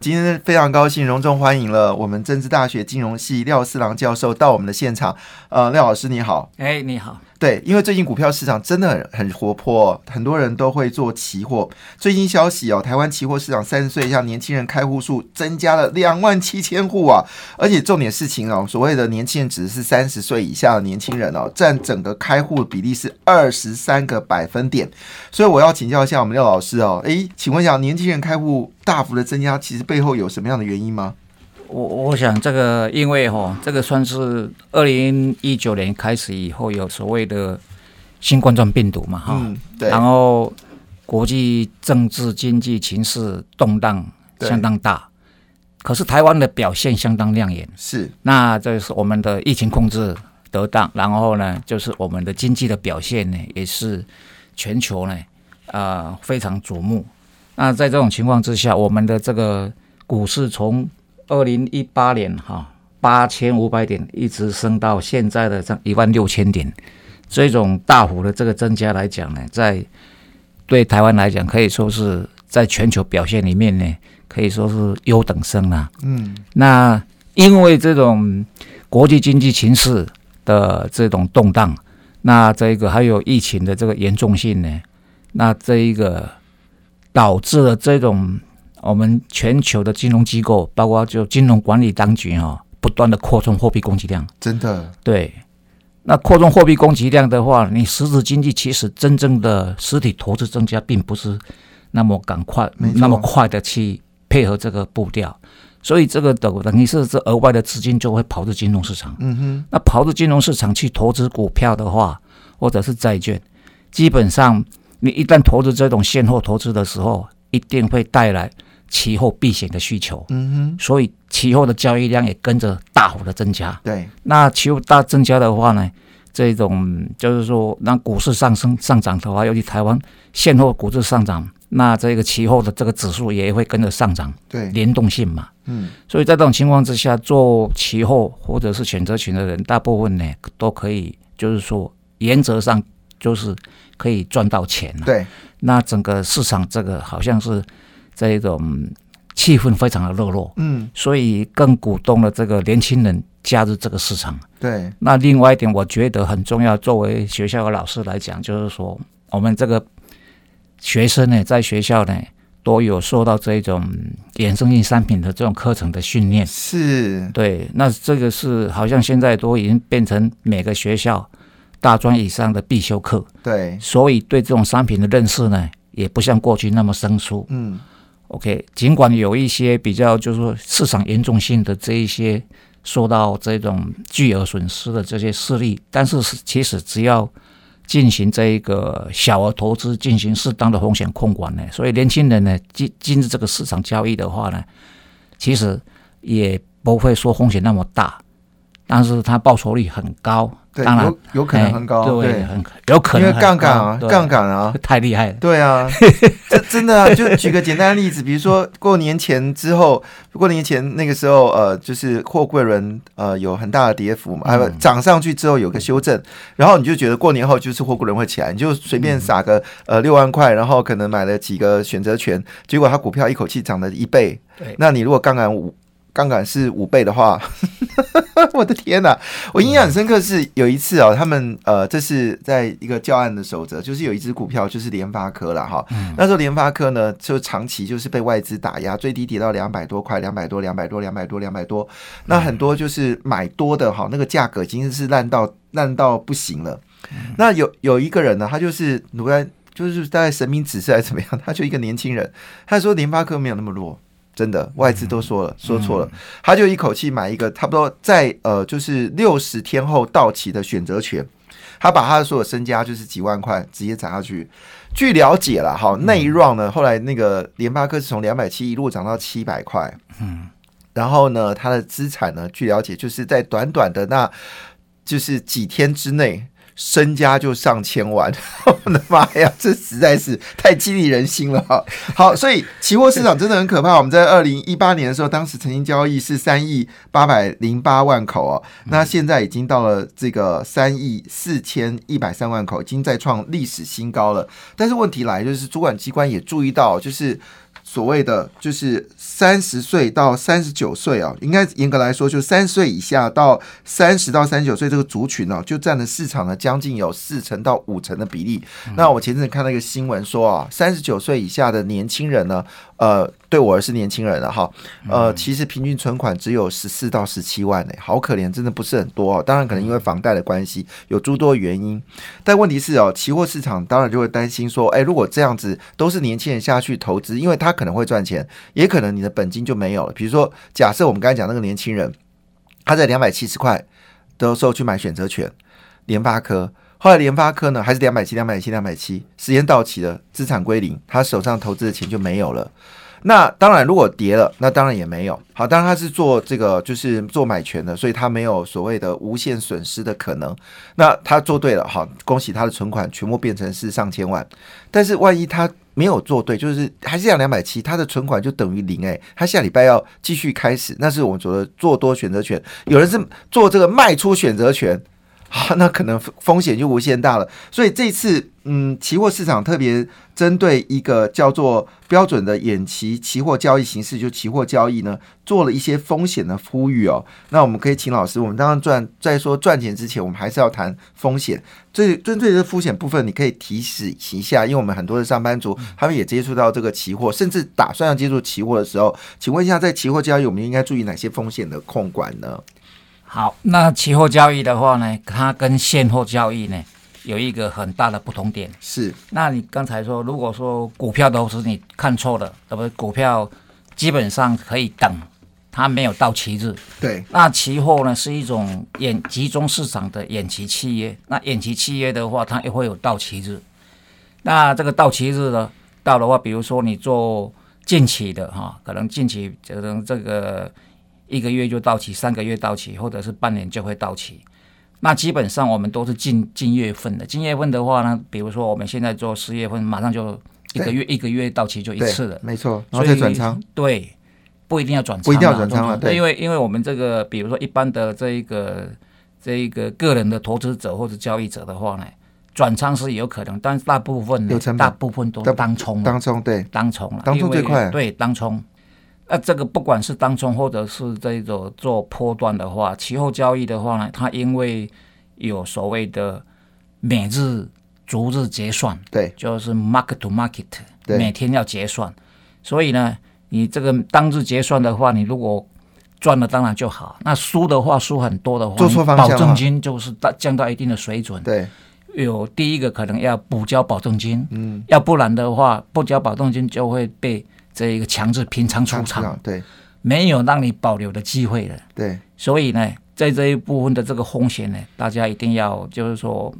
今天非常高兴，隆重欢迎了我们政治大学金融系廖四郎教授到我们的现场。呃，廖老师你好，哎，你好。对，因为最近股票市场真的很很活泼，很多人都会做期货。最新消息哦，台湾期货市场三十岁以下年轻人开户数增加了两万七千户啊！而且重点事情哦，所谓的年轻人指的是三十岁以下的年轻人哦，占整个开户的比例是二十三个百分点。所以我要请教一下我们廖老师哦，诶，请问一下，年轻人开户大幅的增加，其实背后有什么样的原因吗？我我想这个，因为哈，这个算是二零一九年开始以后有所谓的新冠状病毒嘛，哈，对，然后国际政治经济情势动荡相当大，可是台湾的表现相当亮眼，是，那这是我们的疫情控制得当，然后呢，就是我们的经济的表现呢，也是全球呢，啊，非常瞩目。那在这种情况之下，我们的这个股市从二零一八年哈八千五百点一直升到现在的这一万六千点，这种大幅的这个增加来讲呢，在对台湾来讲可以说是在全球表现里面呢，可以说是优等生了。嗯，那因为这种国际经济形势的这种动荡，那这个还有疫情的这个严重性呢，那这一个导致了这种。我们全球的金融机构，包括就金融管理当局哈，不断的扩充货币供给量，真的对。那扩充货币供给量的话，你实质经济其实真正的实体投资增加，并不是那么赶快、那么快的去配合这个步调，所以这个等等于是这额外的资金就会跑至金融市场。嗯哼。那跑至金融市场去投资股票的话，或者是债券，基本上你一旦投资这种现货投资的时候，一定会带来。期货避险的需求，嗯哼，所以期货的交易量也跟着大幅的增加。对，那期货大增加的话呢，这种就是说让股市上升上涨的话，尤其台湾现货股市上涨，那这个期货的这个指数也会跟着上涨。对，联动性嘛，嗯，所以在这种情况之下，做期货或者是选择权的人，大部分呢都可以，就是说原则上就是可以赚到钱。对，那整个市场这个好像是。这一种气氛非常的热络，嗯，所以更鼓动了这个年轻人加入这个市场。对，那另外一点，我觉得很重要，作为学校的老师来讲，就是说我们这个学生呢，在学校呢都有受到这种衍生性商品的这种课程的训练。是，对，那这个是好像现在都已经变成每个学校大专以上的必修课。对，所以对这种商品的认识呢，也不像过去那么生疏。嗯。OK，尽管有一些比较，就是说市场严重性的这一些受到这种巨额损失的这些势力，但是其实只要进行这一个小额投资，进行适当的风险控管呢，所以年轻人呢进进入这个市场交易的话呢，其实也不会说风险那么大，但是它报酬率很高。当然有可能很高，对，很有可能因为杠杆啊，杠杆啊，太厉害了。对啊，这真的啊，就举个简单的例子，比如说过年前之后，过年前那个时候，呃，就是货柜轮呃有很大的跌幅嘛，啊，涨上去之后有个修正，然后你就觉得过年后就是货柜轮会起来，你就随便撒个呃六万块，然后可能买了几个选择权，结果它股票一口气涨了一倍。对，那你如果杠杆五。杠杆是五倍的话，我的天哪！我印象很深刻是有一次哦，他们呃，这是在一个教案的守则，就是有一只股票就是联发科了哈。那时候联发科呢，就长期就是被外资打压，最低跌到两百多块，两百多，两百多，两百多，两百多。那很多就是买多的哈，那个价格已经是烂到烂到不行了。那有有一个人呢，他就是努在就是大概神明指示还是怎么样，他就一个年轻人，他说联发科没有那么弱。真的，外资都说了，说错了，他就一口气买一个差不多在呃，就是六十天后到期的选择权，他把他的所有身家就是几万块直接砸下去。据了解了，哈，那一 round 呢，后来那个联发科是从两百七一路涨到七百块，嗯，然后呢，他的资产呢，据了解就是在短短的那就是几天之内。身家就上千万，我的妈呀，这实在是太激励人心了哈！好，所以期货市场真的很可怕。我们在二零一八年的时候，当时曾经交易是三亿八百零八万口哦，那现在已经到了这个三亿四千一百三万口，已经在创历史新高了。但是问题来就是，主管机关也注意到，就是。所谓的就是三十岁到三十九岁啊，应该严格来说，就三十岁以下到三十到三十九岁这个族群呢，就占了市场的将近有四成到五成的比例。那我前阵子看到一个新闻说啊，三十九岁以下的年轻人呢。呃，对我而是年轻人了哈，呃，其实平均存款只有十四到十七万呢，好可怜，真的不是很多哦。当然，可能因为房贷的关系，有诸多原因。但问题是哦，期货市场当然就会担心说，哎，如果这样子都是年轻人下去投资，因为他可能会赚钱，也可能你的本金就没有了。比如说，假设我们刚才讲那个年轻人，他在两百七十块的时候去买选择权，联发科。后来联发科呢，还是两百七、两百七、两百七，时间到期了，资产归零，他手上投资的钱就没有了。那当然，如果跌了，那当然也没有。好，当然他是做这个，就是做买权的，所以他没有所谓的无限损失的可能。那他做对了，好，恭喜他的存款全部变成是上千万。但是万一他没有做对，就是还是要两百七，他的存款就等于零。诶，他下礼拜要继续开始，那是我们觉得做多选择权。有人是做这个卖出选择权。啊，那可能风险就无限大了。所以这次，嗯，期货市场特别针对一个叫做标准的远期期货交易形式，就期货交易呢，做了一些风险的呼吁哦。那我们可以请老师，我们当然赚，在说赚钱之前，我们还是要谈风险。最针对这风险部分，你可以提示一下，因为我们很多的上班族，他们也接触到这个期货，甚至打算要接触期货的时候，请问一下，在期货交易，我们应该注意哪些风险的控管呢？好，那期货交易的话呢，它跟现货交易呢有一个很大的不同点。是，那你刚才说，如果说股票都是你看错了，对不？股票基本上可以等，它没有到期日。对。那期货呢是一种远集中市场的远期契约，那远期契约的话，它也会有到期日。那这个到期日呢，到的话，比如说你做近期的哈，可能近期可能这个。一个月就到期，三个月到期，或者是半年就会到期。那基本上我们都是近近月份的。近月份的话呢，比如说我们现在做十月份，马上就一个月一个月到期就一次了。没错，然后再转仓。对，不一定要转仓，不一定要转仓了。对，因为因为我们这个，比如说一般的这一个这一个个人的投资者或者交易者的话呢，转仓是有可能，但是大部分呢，大部分都当冲。当冲对，当冲当冲最快。对，当冲。那这个不管是当冲或者是这种做波段的话，期货交易的话呢，它因为有所谓的每日、逐日结算，对，就是 market to market，每天要结算，所以呢，你这个当日结算的话，你如果赚了当然就好，那输的话输很多的话，做错方向保证金就是到降到一定的水准，对，有第一个可能要补交保证金，嗯，要不然的话不交保证金就会被。这一个强制平仓出场，对，没有让你保留的机会了，对，所以呢，在这一部分的这个风险呢，大家一定要就是说，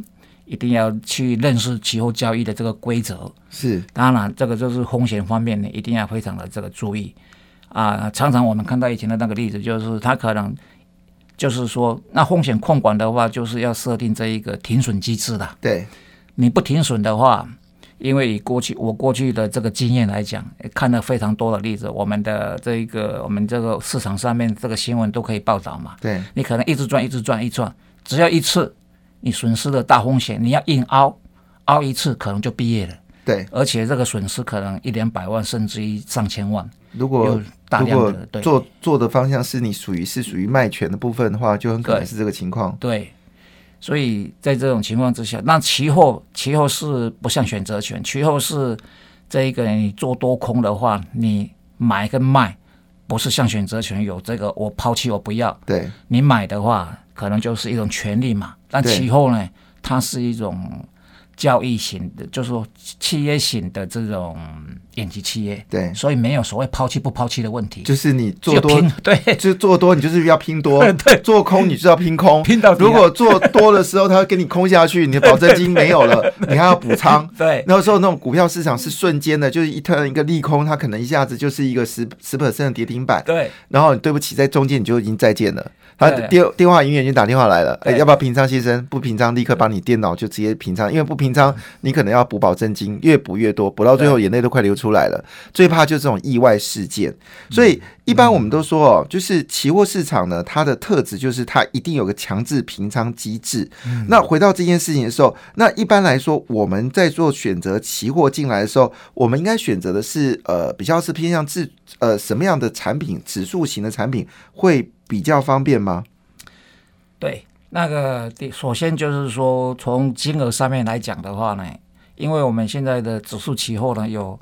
一定要去认识期货交易的这个规则。是，当然，这个就是风险方面呢，一定要非常的这个注意啊。常常我们看到以前的那个例子，就是他可能就是说，那风险控管的话，就是要设定这一个停损机制的。对，你不停损的话。因为以过去我过去的这个经验来讲，看了非常多的例子，我们的这一个我们这个市场上面这个新闻都可以报道嘛。对，你可能一直赚，一直赚，一赚，只要一次你损失了大风险，你要硬凹，凹一次可能就毕业了。对，而且这个损失可能一两百万，甚至于上千万。如果大量的做做的方向是你属于是属于卖权的部分的话，就很可能是这个情况。对。所以在这种情况之下，那期货期货是不像选择权，期货是这一个你做多空的话，你买跟卖不是像选择权有这个我抛弃我不要，对你买的话可能就是一种权利嘛，但期货呢，它是一种。交易型的，就是说企业型的这种演级企业，对，所以没有所谓抛弃不抛弃的问题。就是你做多，对，就做多，你就是要拼多；对，做空，你就要拼空。拼到如果做多的时候，他会给你空下去，你的保证金没有了，你还要补仓。对，那时候那种股票市场是瞬间的，就是一突然一个利空，它可能一下子就是一个十十 percent 的跌停板。对，然后对不起，在中间你就已经再见了。他电电话营业员就打电话来了，哎，对要不要平仓先生？不平仓，立刻把你电脑就直接平仓，因为不平仓，你可能要补保证金，越补越多，补到最后眼泪都快流出来了。最怕就是这种意外事件，所以一般我们都说哦，就是期货市场呢，它的特质就是它一定有个强制平仓机制。那回到这件事情的时候，那一般来说我们在做选择期货进来的时候，我们应该选择的是呃比较是偏向自呃什么样的产品，指数型的产品会比较方便吗？对，那个第首先就是说，从金额上面来讲的话呢，因为我们现在的指数期货呢有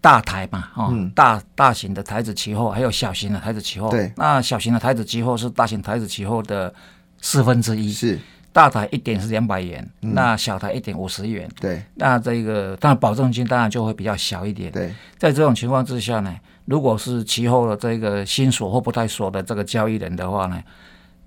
大台嘛，哦，嗯大大型的台子期货，还有小型的台子期货。对那小型的台子期货是大型台子期货的四分之一，是大台一点是两百元，嗯那小台一点五十元。对那这个当然保证金当然就会比较小一点。对在这种情况之下呢，如果是期后的这个新锁或不太锁的这个交易人的话呢，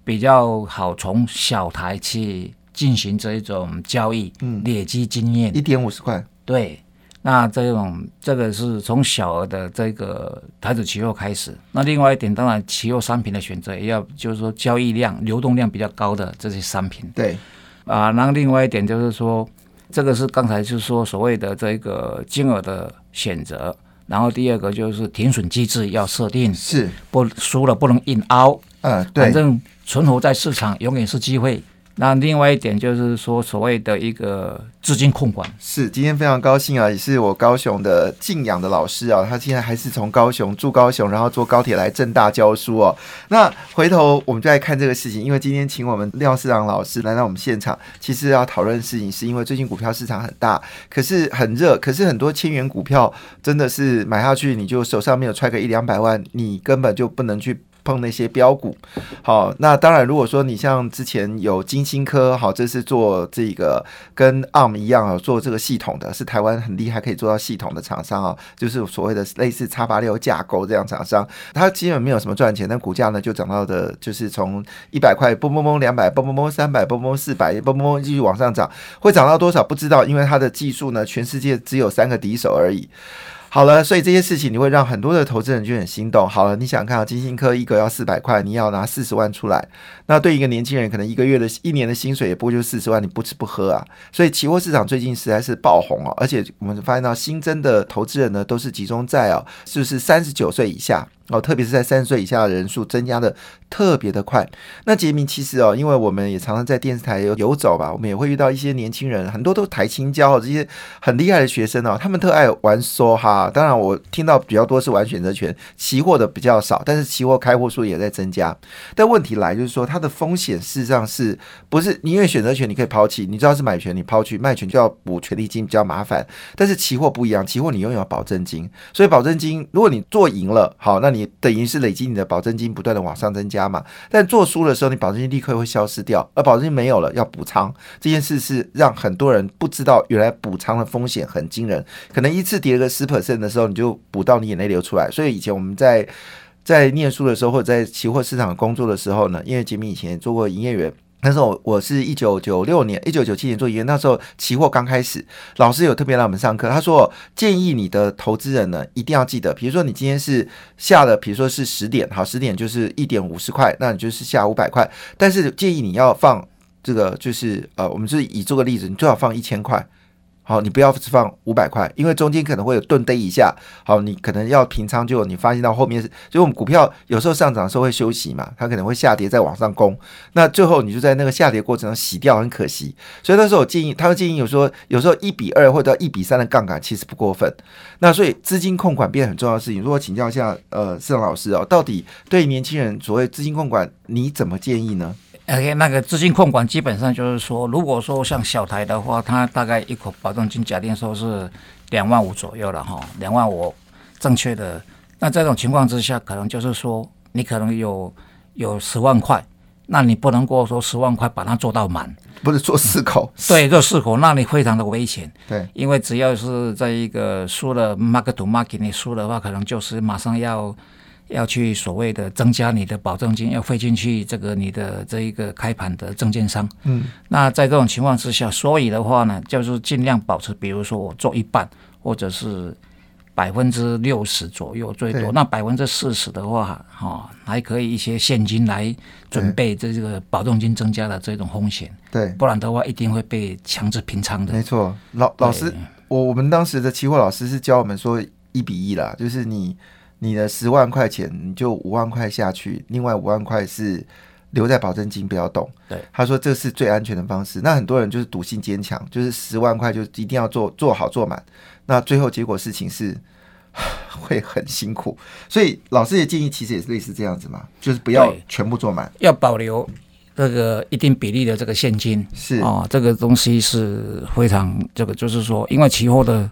比较好从小台去进行这一种交易，嗯累积经验。一点五十块，对，那这种这个是从小额的这个台子期货开始。那另外一点，当然期货商品的选择也要就是说交易量、流动量比较高的这些商品。对啊，然后另外一点就是说，这个是刚才就是说所谓的这个金额的选择，然后第二个就是停损机制要设定，是，不输了不能硬凹，嗯对反正存活在市场永远是机会。那另外一点就是说所谓的一个资金控管，是，今天非常高兴啊，也是我高雄的敬仰的老师啊，他现在还是从高雄住高雄，然后坐高铁来正大教书哦。那回头我们就来看这个事情，因为今天请我们廖市长老师来到我们现场，其实要讨论的事情是因为最近股票市场很大，可是很热，可是很多千元股票真的是买下去你就手上没有揣个一两百万，你根本就不能去。碰那些标股，好，那当然，如果说你像之前有金星科，好，这是做这个跟 ARM 一样啊，做这个系统的，是台湾很厉害可以做到系统的厂商啊，就是所谓的类似叉八六架构这样厂商，它基本没有什么赚钱，但股价呢就涨到的，就是从一百块嘣嘣嘣两百嘣嘣嘣三百嘣嘣四百嘣嘣嘣继续往上涨，会涨到多少不知道，因为它的技术呢，全世界只有三个敌手而已。好了，所以这些事情你会让很多的投资人就很心动。好了，你想看啊，金星科一个要四百块，你要拿四十万出来，那对一个年轻人可能一个月的一年的薪水也不过就四十万，你不吃不喝啊。所以期货市场最近实在是爆红哦，而且我们发现到新增的投资人呢都是集中在哦，就是三十九岁以下。哦，特别是在三十岁以下的人数增加的特别的快。那杰明其实哦，因为我们也常常在电视台游游走吧，我们也会遇到一些年轻人，很多都台青交哦，这些很厉害的学生哦，他们特爱玩梭哈。当然，我听到比较多是玩选择权，期货的比较少，但是期货开户数也在增加。但问题来就是说，它的风险事实上是不是？因为选择权你可以抛弃，你知道是买权你抛去，卖权就要补权利金，比较麻烦。但是期货不一样，期货你拥有保证金，所以保证金如果你做赢了，好，那你等于是累积你的保证金不断的往上增加嘛。但做输的时候，你保证金立刻会消失掉，而保证金没有了要补仓，这件事是让很多人不知道，原来补仓的风险很惊人，可能一次跌个十 percent 的时候，你就补到你眼泪流出来。所以以前我们在在念书的时候，或者在期货市场工作的时候呢，因为杰米以前做过营业员。那时候我是一九九六年、一九九七年做营业，那时候期货刚开始，老师有特别让我们上课，他说建议你的投资人呢一定要记得，比如说你今天是下了，比如说是十点，好，十点就是一点五十块，那你就是下五百块，但是建议你要放这个，就是呃，我们是以这个例子，你最好放一千块。好，你不要只放五百块，因为中间可能会有顿跌一下。好，你可能要平仓，就你发现到后面是，就我们股票有时候上涨的时候会休息嘛，它可能会下跌再往上攻，那最后你就在那个下跌过程中洗掉，很可惜。所以那时候我建议，他会建议有说，有时候一比二或者一比三的杠杆其实不过分。那所以资金控管变得很重要的事情。如果请教一下呃市场老师哦，到底对年轻人所谓资金控管，你怎么建议呢？OK，那个资金控管基本上就是说，如果说像小台的话，它大概一口保证金假定说是两万五左右了哈，两万五正确的。那这种情况之下，可能就是说你可能有有十万块，那你不能够说十万块把它做到满，不是做四口，对，做四口，那你非常的危险。对，因为只要是在一个输了 market to market 你输的话，可能就是马上要要去所谓的增加你的保证金，要汇进去这个你的这一个开盘的证券商。嗯，那在这种情况之下，所以的话呢，就是尽量保持，比如说我做一半，或者是百分之六十左右最多。那百分之四十的话，哈、还可以一些现金来准备这个保证金增加的这种风险，对，不然的话一定会被强制平仓的没。错。老老师，我我们当时的期货老师是教我们说一比一啦，就是你你的十万块钱，你就五万块下去，另外五万块是留在保证金不要动。对，他说这是最安全的方式。那很多人就是赌性坚强，就是十万块就一定要做做好做满，那最后结果事情是。会很辛苦，所以老师的建议其实也是类似这样子嘛，就是不要全部做满，要保留这个一定比例的这个现金是哦，这个东西是非常这个就是说，因为期货的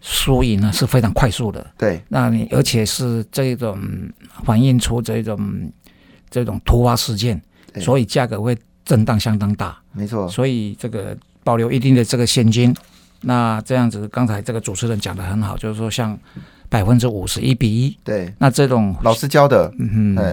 输赢呢是非常快速的，对。那你而且是这种反映出这种这种突发事件，对。所以价格会震荡相当大，没错，所以这个保留一定的这个现金，那这样子刚才这个主持人讲的很好，就是说像百分之五十一比一，对。那这种老师教的，嗯对，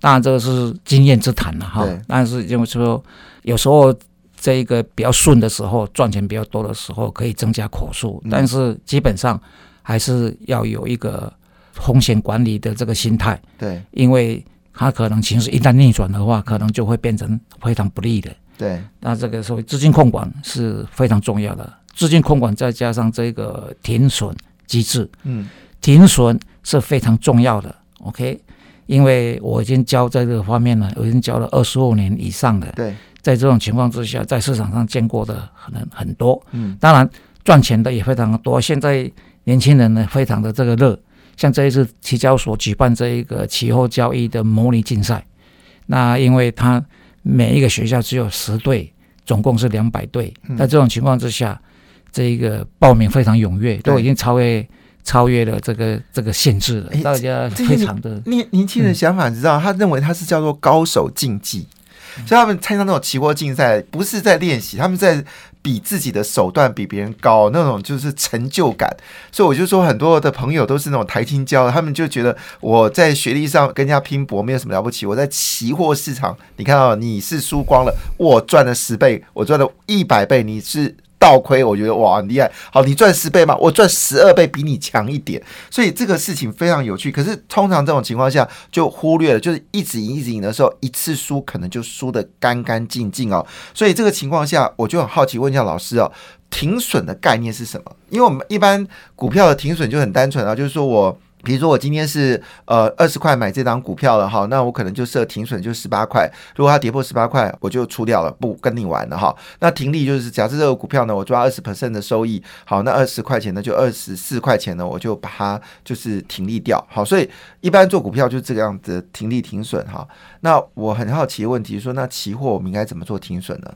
当然这个是经验之谈了哈。但是就是说，有时候这一个比较顺的时候，赚钱比较多的时候，可以增加口数，嗯。但是基本上还是要有一个风险管理的这个心态，对。因为它可能情势一旦逆转的话，可能就会变成非常不利的。对。那这个所谓资金控管是非常重要的，资金控管再加上这个停损机制，嗯。停损是非常重要的，OK？因为我已经教在这个方面了，我已经教了二十五年以上的，对，在这种情况之下，在市场上见过的可能很多，嗯。当然赚钱的也非常的多。现在年轻人呢，非常的这个热，像这一次期交所举办这一个期货交易的模拟竞赛，那因为它每一个学校只有十队，总共是两百队，嗯。在这种情况之下，这一个报名非常踊跃，都已经超越超越了这个这个限制了哎，大家非常的年年轻人想法，你知道，他认为他是叫做高手竞技，嗯所以他们参加那种期货竞赛，不是在练习，他们在比自己的手段比别人高，那种就是成就感。所以我就说，很多的朋友都是那种台青教，他们就觉得我在学历上跟人家拼搏没有什么了不起，我在期货市场，你看到你是输光了，我赚了十倍，我赚了一百倍，你是。倒亏，我觉得哇很厉害。好，你赚十倍嘛，我赚十二倍，比你强一点。所以这个事情非常有趣。可是通常这种情况下就忽略了，就是一直赢一直赢的时候，一次输可能就输得干干净净哦。所以这个情况下，我就很好奇问一下老师哦，停损的概念是什么？因为我们一般股票的停损就很单纯啊，就是说我。比如说我今天是呃二十块买这张股票了哈，那我可能就设停损就十八块，如果它跌破十八块，我就出掉了，不跟你玩了哈。那停利就是假设这个股票呢，我抓二十 percent 的收益，好，那二十块钱呢就二十四块钱呢，我就把它就是停利掉，好，所以一般做股票就是这个样子停利停损哈。那我很好奇的问题说，那期货我们应该怎么做停损呢？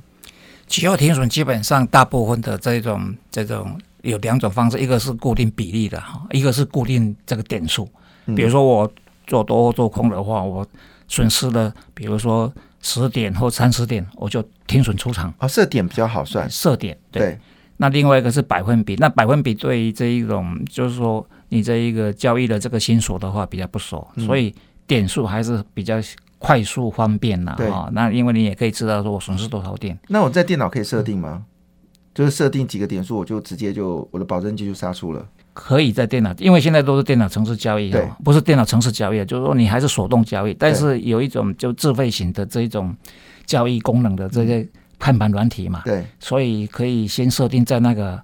期货停损基本上大部分的这种这种有两种方式，一个是固定比例的哈，一个是固定这个点数。嗯比如说我做多或做空的话，我损失了，比如说十点或三十点，我就停损出场，哦，设点比较好算，设点。对。对那另外一个是百分比，那百分比对于这一种就是说你这一个交易的这个新手的话比较不熟，嗯所以点数还是比较快速方便啦对啊、那因为你也可以知道说我损失多少点。那我在电脑可以设定吗？就是设定几个点数，我就直接就我的保证金就杀出了。可以在电脑，因为现在都是电脑城市交易对，不是电脑城市交易，就是说你还是手动交易，但是有一种就自费型的这一种交易功能的这些看盘软体嘛，对，所以可以先设定在那个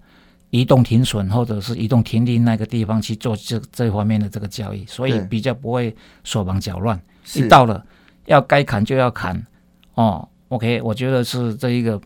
移动停损或者是移动停利那个地方去做这这方面的这个交易，所以比较不会手忙脚乱。是一到了要该砍就要砍哦。OK，我觉得是这一个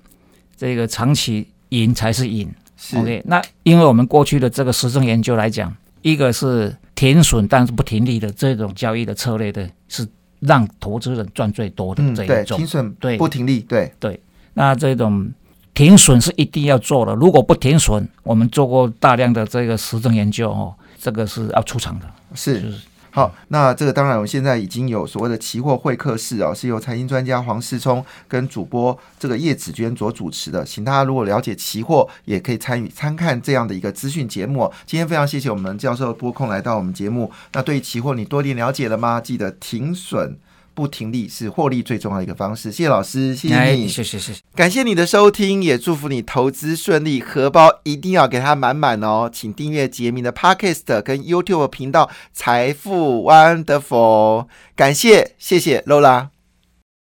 这个长期赢才是赢。是 OK，那因为我们过去的这个实证研究来讲，一个是停损但是不停利的这种交易的策略的，是让投资人赚最多的这一种。停损对不停利，对，那这种停损是一定要做的，如果不停损，我们做过大量的这个实证研究哦，这个是要出场的。是就是好，那这个当然，我们现在已经有所谓的期货会客室哦，是由财经专家黄世聪跟主播这个叶子娟所主持的。请大家如果了解期货，也可以参与参看这样的一个资讯节目。今天非常谢谢我们教授播控来到我们节目。那对于期货你多点了解了吗？记得停损。不停利是获利最重要的一个方式。谢谢老师，谢谢哎，你，谢谢谢谢。感谢你的收听，也祝福你投资顺利，荷包一定要给它满满哦。请订阅杰明的 Podcast 跟 YouTube 频道《财富 Wonderful》，感谢，谢谢 Lola。